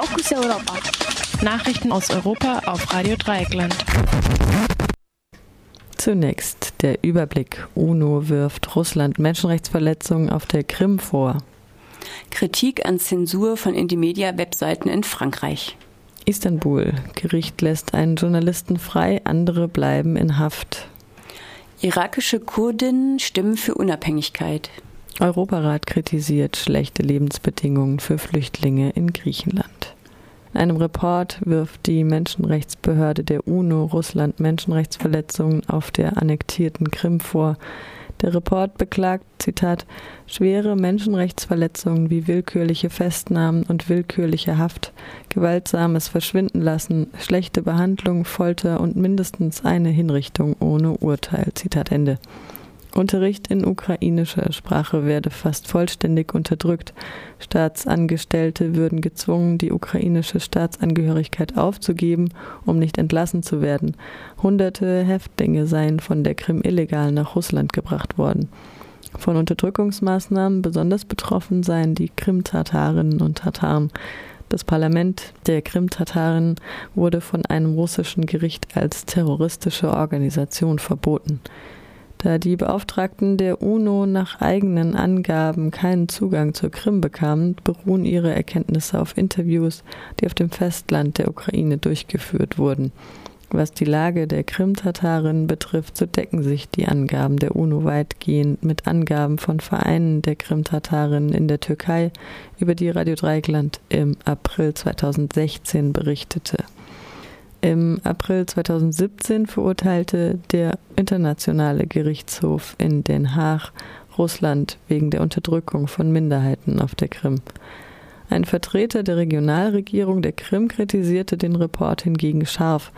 Fokus Europa. Nachrichten aus Europa auf Radio Dreieckland. Zunächst der Überblick. UNO wirft Russland Menschenrechtsverletzungen auf der Krim vor. Kritik an Zensur von Indymedia-Webseiten in Frankreich. Istanbul. Gericht lässt einen Journalisten frei, andere bleiben in Haft. Irakische Kurdinnen stimmen für Unabhängigkeit. Europarat kritisiert schlechte Lebensbedingungen für Flüchtlinge in Griechenland. In einem Report wirft die Menschenrechtsbehörde der UNO Russland Menschenrechtsverletzungen auf der annektierten Krim vor. Der Report beklagt, Zitat, schwere Menschenrechtsverletzungen wie willkürliche Festnahmen und willkürliche Haft, gewaltsames Verschwindenlassen, schlechte Behandlung, Folter und mindestens eine Hinrichtung ohne Urteil. Zitat Ende. Unterricht in ukrainischer Sprache werde fast vollständig unterdrückt. Staatsangestellte würden gezwungen, die ukrainische Staatsangehörigkeit aufzugeben, um nicht entlassen zu werden. Hunderte Häftlinge seien von der Krim illegal nach Russland gebracht worden. Von Unterdrückungsmaßnahmen besonders betroffen seien die Krim-Tatarinnen und Tataren. Das Parlament der Krim-Tataren wurde von einem russischen Gericht als terroristische Organisation verboten. Da die Beauftragten der UNO nach eigenen Angaben keinen Zugang zur Krim bekamen, beruhen ihre Erkenntnisse auf Interviews, die auf dem Festland der Ukraine durchgeführt wurden. Was die Lage der Krim-Tataren betrifft, so decken sich die Angaben der UNO weitgehend mit Angaben von Vereinen der Krim-Tataren in der Türkei, über die Radio Dreigland im April 2016 berichtete. Im April 2017 verurteilte der Internationale Gerichtshof in Den Haag Russland wegen der Unterdrückung von Minderheiten auf der Krim. Ein Vertreter der Regionalregierung der Krim kritisierte den Report hingegen scharf.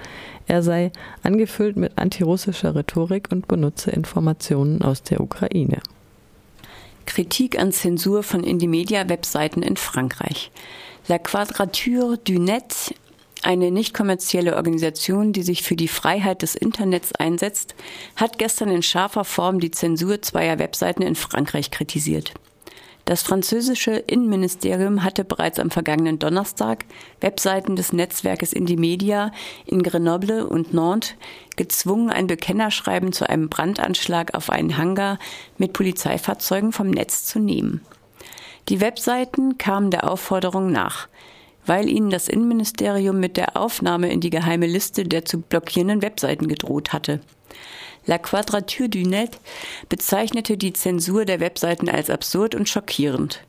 Er sei angefüllt mit antirussischer Rhetorik und benutze Informationen aus der Ukraine. Kritik an Zensur von Indymedia-Webseiten in Frankreich. La Quadrature du Net eine nicht kommerzielle Organisation, die sich für die Freiheit des Internets einsetzt, hat gestern in scharfer Form die Zensur zweier Webseiten in Frankreich kritisiert. Das französische Innenministerium hatte bereits am vergangenen Donnerstag Webseiten des Netzwerkes Indymedia in Grenoble und Nantes gezwungen, ein Bekennerschreiben zu einem Brandanschlag auf einen Hangar mit Polizeifahrzeugen vom Netz zu nehmen. Die Webseiten kamen der Aufforderung nach weil ihnen das Innenministerium mit der Aufnahme in die geheime Liste der zu blockierenden Webseiten gedroht hatte. La Quadrature du Net bezeichnete die Zensur der Webseiten als absurd und schockierend.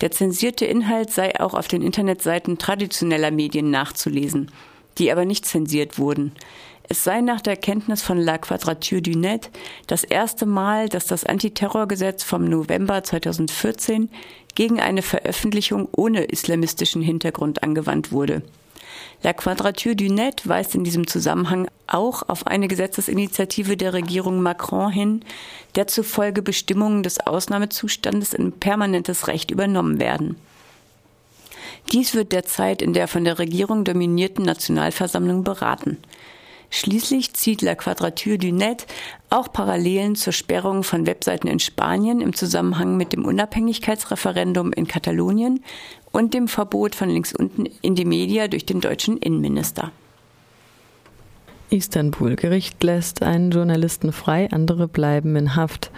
Der zensierte Inhalt sei auch auf den Internetseiten traditioneller Medien nachzulesen, die aber nicht zensiert wurden. Es sei nach der Kenntnis von La Quadrature du Net das erste Mal, dass das Antiterrorgesetz vom November 2014 gegen eine Veröffentlichung ohne islamistischen Hintergrund angewandt wurde. La Quadrature du Net weist in diesem Zusammenhang auch auf eine Gesetzesinitiative der Regierung Macron hin, der zufolge Bestimmungen des Ausnahmezustandes in permanentes Recht übernommen werden. Dies wird derzeit in der von der Regierung dominierten Nationalversammlung beraten. Schließlich zieht La Quadrature du Net auch Parallelen zur Sperrung von Webseiten in Spanien im Zusammenhang mit dem Unabhängigkeitsreferendum in Katalonien und dem Verbot von links unten in die Media durch den deutschen Innenminister. Istanbul. Gericht lässt einen Journalisten frei, andere bleiben in Haft.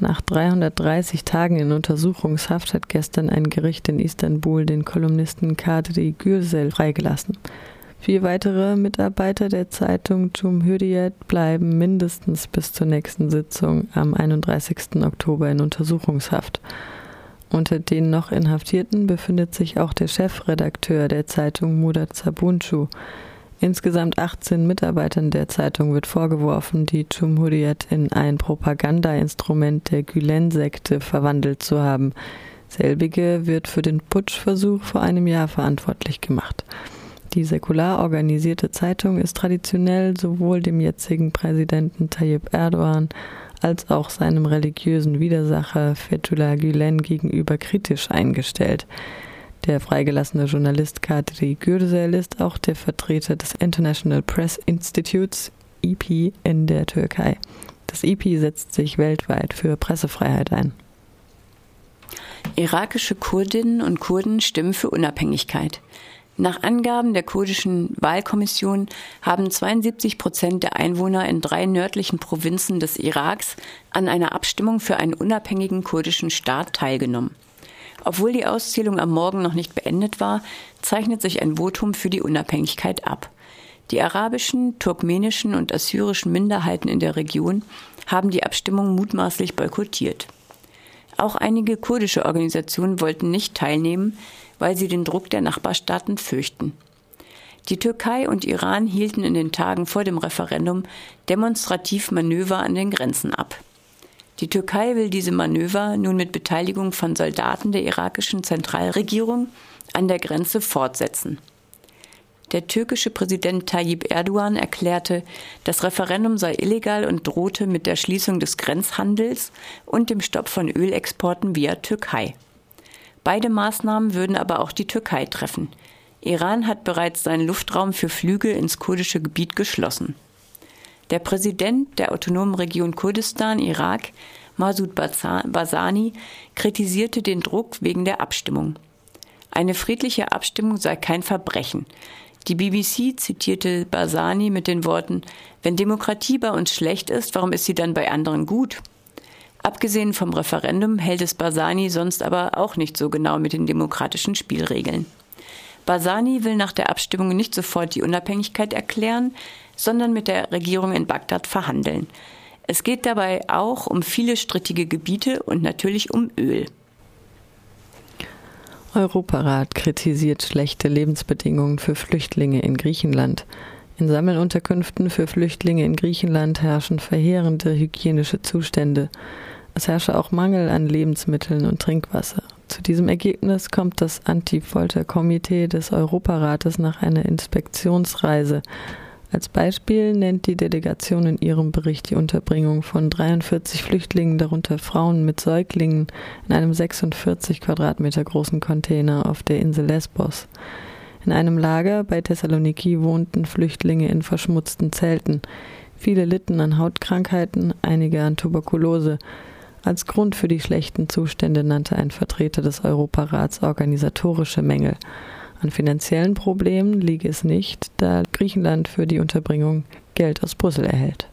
Nach 330 Tagen in Untersuchungshaft hat gestern ein Gericht in Istanbul den Kolumnisten Kadri Gürsel freigelassen. Vier weitere Mitarbeiter der Zeitung Cumhuriyet bleiben mindestens bis zur nächsten Sitzung am 31. Oktober in Untersuchungshaft. Unter den noch Inhaftierten befindet sich auch der Chefredakteur der Zeitung Mudat Sabuncu. Insgesamt 18 Mitarbeitern der Zeitung wird vorgeworfen, die Cumhuriyet in ein Propagandainstrument der Gülen-Sekte verwandelt zu haben. Selbige wird für den Putschversuch vor einem Jahr verantwortlich gemacht. Die säkular organisierte Zeitung ist traditionell sowohl dem jetzigen Präsidenten Tayyip Erdogan als auch seinem religiösen Widersacher Fethullah Gülen gegenüber kritisch eingestellt. Der freigelassene Journalist Kadri Gürsel ist auch der Vertreter des International Press Institutes EP in der Türkei. Das EP setzt sich weltweit für Pressefreiheit ein. Irakische Kurdinnen und Kurden stimmen für Unabhängigkeit. Nach Angaben der kurdischen Wahlkommission haben 72 Prozent der Einwohner in drei nördlichen Provinzen des Iraks an einer Abstimmung für einen unabhängigen kurdischen Staat teilgenommen. Obwohl die Auszählung am Morgen noch nicht beendet war, zeichnet sich ein Votum für die Unabhängigkeit ab. Die arabischen, turkmenischen und assyrischen Minderheiten in der Region haben die Abstimmung mutmaßlich boykottiert. Auch einige kurdische Organisationen wollten nicht teilnehmen, weil sie den Druck der Nachbarstaaten fürchten. Die Türkei und Iran hielten in den Tagen vor dem Referendum demonstrativ Manöver an den Grenzen ab. Die Türkei will diese Manöver nun mit Beteiligung von Soldaten der irakischen Zentralregierung an der Grenze fortsetzen. Der türkische Präsident Tayyip Erdogan erklärte, das Referendum sei illegal und drohte mit der Schließung des Grenzhandels und dem Stopp von Ölexporten via Türkei. Beide Maßnahmen würden aber auch die Türkei treffen. Iran hat bereits seinen Luftraum für Flüge ins kurdische Gebiet geschlossen. Der Präsident der autonomen Region Kurdistan, Irak, Masud Basani, kritisierte den Druck wegen der Abstimmung. Eine friedliche Abstimmung sei kein Verbrechen. Die BBC zitierte Barzani mit den Worten, wenn Demokratie bei uns schlecht ist, warum ist sie dann bei anderen gut? Abgesehen vom Referendum hält es Barzani sonst aber auch nicht so genau mit den demokratischen Spielregeln. Barzani will nach der Abstimmung nicht sofort die Unabhängigkeit erklären, sondern mit der Regierung in Bagdad verhandeln. Es geht dabei auch um viele strittige Gebiete und natürlich um Öl. Europarat kritisiert schlechte Lebensbedingungen für Flüchtlinge in Griechenland. In Sammelunterkünften für Flüchtlinge in Griechenland herrschen verheerende hygienische Zustände. Es herrsche auch Mangel an Lebensmitteln und Trinkwasser. Zu diesem Ergebnis kommt das Anti-Folter-Komitee des Europarates nach einer Inspektionsreise als Beispiel nennt die Delegation in ihrem Bericht die Unterbringung von 43 Flüchtlingen, darunter Frauen mit Säuglingen, in einem 46 Quadratmeter großen Container auf der Insel Lesbos. In einem Lager bei Thessaloniki wohnten Flüchtlinge in verschmutzten Zelten. Viele litten an Hautkrankheiten, einige an Tuberkulose. Als Grund für die schlechten Zustände nannte ein Vertreter des Europarats organisatorische Mängel. An finanziellen Problemen liege es nicht, da Griechenland für die Unterbringung Geld aus Brüssel erhält.